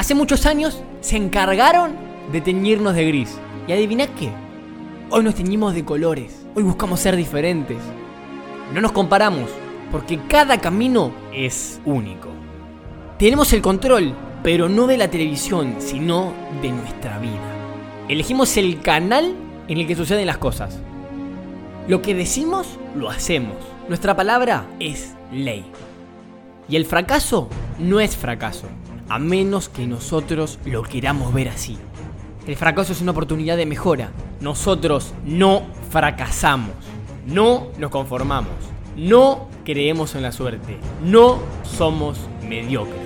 Hace muchos años se encargaron de teñirnos de gris. ¿Y adivina qué? Hoy nos teñimos de colores. Hoy buscamos ser diferentes. No nos comparamos, porque cada camino es único. Tenemos el control, pero no de la televisión, sino de nuestra vida. Elegimos el canal en el que suceden las cosas. Lo que decimos, lo hacemos. Nuestra palabra es ley. Y el fracaso no es fracaso, a menos que nosotros lo queramos ver así. El fracaso es una oportunidad de mejora. Nosotros no fracasamos, no nos conformamos, no creemos en la suerte, no somos mediocres.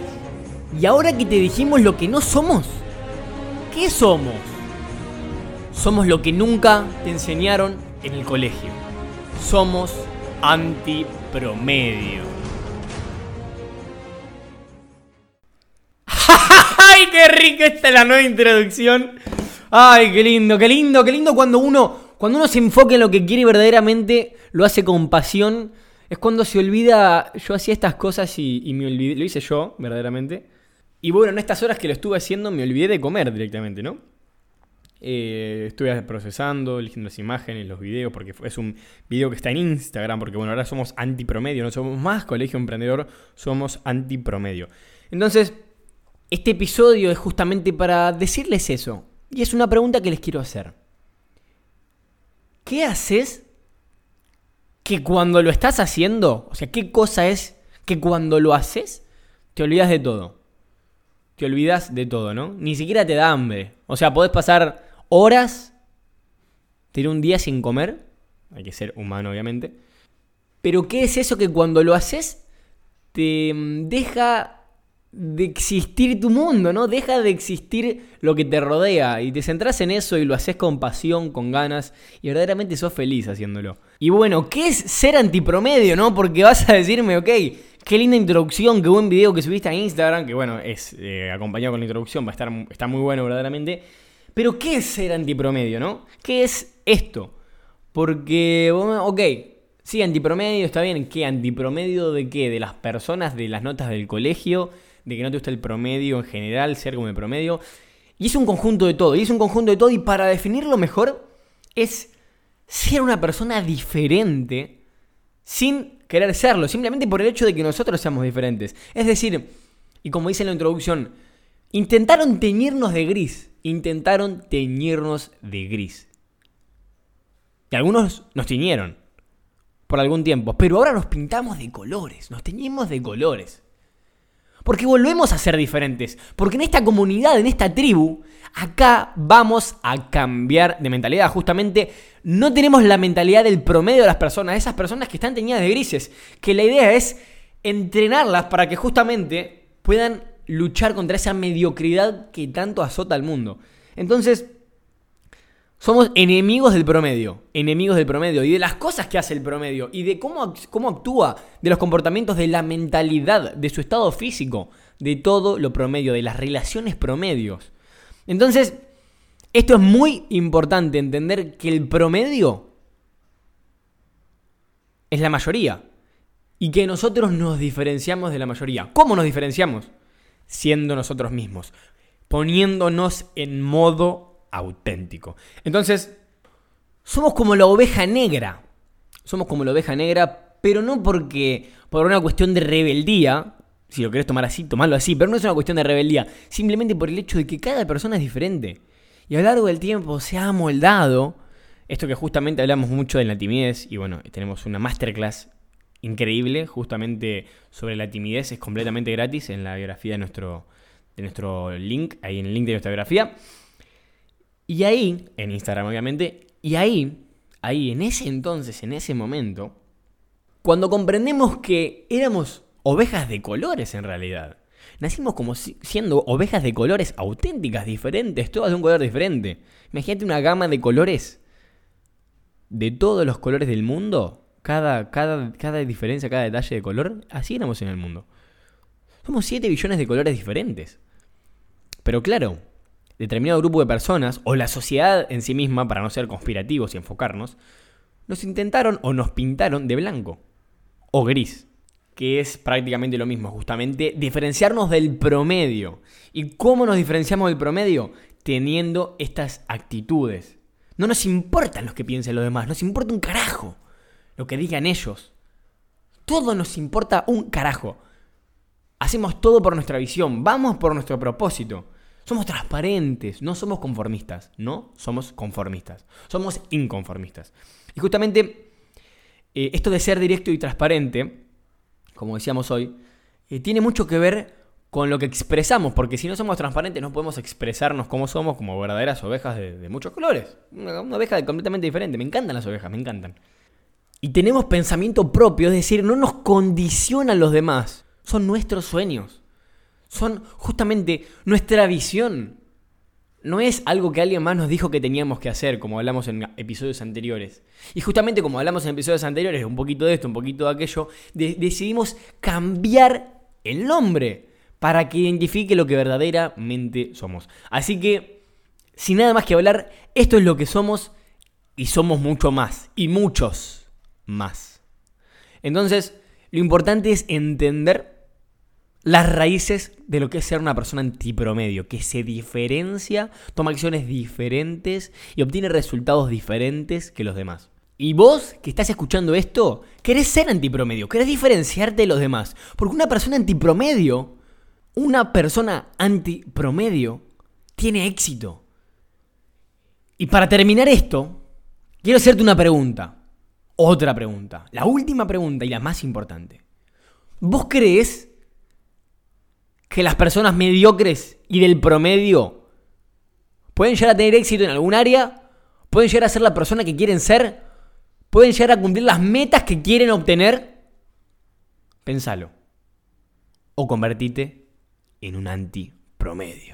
Y ahora que te dijimos lo que no somos, ¿qué somos? Somos lo que nunca te enseñaron en el colegio. Somos antipromedio. Rica esta es la nueva introducción! ¡Ay, qué lindo, qué lindo, qué lindo cuando uno, cuando uno se enfoca en lo que quiere y verdaderamente lo hace con pasión. Es cuando se olvida, yo hacía estas cosas y, me olvidé, lo hice yo, verdaderamente. Y bueno, en estas horas que lo estuve haciendo me olvidé de comer directamente, ¿no? Eh, estuve procesando, eligiendo las imágenes, los videos, porque es un video que está en Instagram, porque bueno, ahora somos antipromedio, no somos más colegio emprendedor, somos antipromedio. Entonces, este episodio es justamente para decirles eso. Y es una pregunta que les quiero hacer. ¿Qué haces que cuando lo estás haciendo, o sea, qué cosa es que cuando lo haces, te olvidas de todo? Te olvidas de todo, ¿no? Ni siquiera te da hambre. O sea, podés pasar horas, tener un día sin comer. Hay que ser humano, obviamente. Pero ¿qué es eso que cuando lo haces te mm, deja de existir tu mundo, ¿no? Deja de existir lo que te rodea y te centras en eso y lo haces con pasión, con ganas y verdaderamente sos feliz haciéndolo. Y bueno, ¿qué es ser antipromedio, no? Porque vas a decirme, ok, qué linda introducción, qué buen video que subiste a Instagram, que bueno, es eh, acompañado con la introducción, va a estar está muy bueno verdaderamente. Pero ¿qué es ser antipromedio, no? ¿Qué es esto? Porque, ok, sí, antipromedio, está bien, ¿qué? ¿Antipromedio de qué? ¿De las personas, de las notas del colegio? De que no te gusta el promedio en general, ser como el promedio. Y es un conjunto de todo, y es un conjunto de todo, y para definirlo mejor, es ser una persona diferente sin querer serlo, simplemente por el hecho de que nosotros seamos diferentes. Es decir, y como dice en la introducción, intentaron teñirnos de gris, intentaron teñirnos de gris. Y algunos nos tiñeron por algún tiempo, pero ahora nos pintamos de colores, nos teñimos de colores. Porque volvemos a ser diferentes. Porque en esta comunidad, en esta tribu, acá vamos a cambiar de mentalidad. Justamente no tenemos la mentalidad del promedio de las personas, esas personas que están teñidas de grises. Que la idea es entrenarlas para que justamente puedan luchar contra esa mediocridad que tanto azota al mundo. Entonces, somos enemigos del promedio, enemigos del promedio y de las cosas que hace el promedio y de cómo, cómo actúa, de los comportamientos, de la mentalidad, de su estado físico, de todo lo promedio, de las relaciones promedios. Entonces, esto es muy importante entender que el promedio es la mayoría y que nosotros nos diferenciamos de la mayoría. ¿Cómo nos diferenciamos? Siendo nosotros mismos, poniéndonos en modo auténtico. Entonces, somos como la oveja negra. Somos como la oveja negra, pero no porque por una cuestión de rebeldía, si lo querés tomar así, tomarlo así, pero no es una cuestión de rebeldía, simplemente por el hecho de que cada persona es diferente. Y a lo largo del tiempo se ha moldado esto que justamente hablamos mucho de la timidez, y bueno, tenemos una masterclass increíble justamente sobre la timidez, es completamente gratis en la biografía de nuestro, de nuestro link, ahí en el link de nuestra biografía. Y ahí, en Instagram obviamente, y ahí, ahí, en ese entonces, en ese momento, cuando comprendemos que éramos ovejas de colores en realidad. Nacimos como siendo ovejas de colores auténticas, diferentes, todas de un color diferente. Imagínate una gama de colores de todos los colores del mundo. Cada, cada, cada diferencia, cada detalle de color, así éramos en el mundo. Somos 7 billones de colores diferentes. Pero claro, determinado grupo de personas, o la sociedad en sí misma, para no ser conspirativos y enfocarnos, nos intentaron o nos pintaron de blanco o gris. que es prácticamente lo mismo, justamente diferenciarnos del promedio. ¿Y cómo nos diferenciamos del promedio? Teniendo estas actitudes. No nos importan los que piensen los demás, nos importa un carajo lo que digan ellos. Todo nos importa un carajo. Hacemos todo por nuestra visión, vamos por nuestro propósito. Somos transparentes, no somos conformistas, no somos conformistas, somos inconformistas. Y justamente eh, esto de ser directo y transparente, como decíamos hoy, eh, tiene mucho que ver con lo que expresamos, porque si no somos transparentes no podemos expresarnos como somos, como verdaderas ovejas de, muchos colores. Una, una oveja completamente diferente. Me encantan las ovejas, me encantan. Y tenemos pensamiento propio, es decir, no nos condicionan los demás. Son nuestros sueños. Son justamente nuestra visión. No es algo que alguien más nos dijo que teníamos que hacer, como hablamos en episodios anteriores. Y justamente como hablamos en episodios anteriores, un poquito de esto, un poquito de aquello, decidimos cambiar el nombre para que identifique lo que verdaderamente somos. Así que, sin nada más que hablar, esto es lo que somos y somos mucho más. Y muchos más. Entonces, lo importante es entender las raíces de lo que es ser una persona antipromedio, que se diferencia, toma acciones diferentes y obtiene resultados diferentes que los demás. Y vos que estás escuchando esto, querés ser antipromedio, querés diferenciarte de los demás. Porque una persona antipromedio, una persona antipromedio, tiene éxito. Y para terminar esto, quiero hacerte una pregunta. Otra pregunta, la última pregunta y la más importante. ¿Vos crees que las personas mediocres y del promedio pueden llegar a tener éxito en algún área? ¿Pueden llegar a ser la persona que quieren ser? ¿Pueden llegar a cumplir las metas que quieren obtener? Pensalo. O convertite en un anti promedio.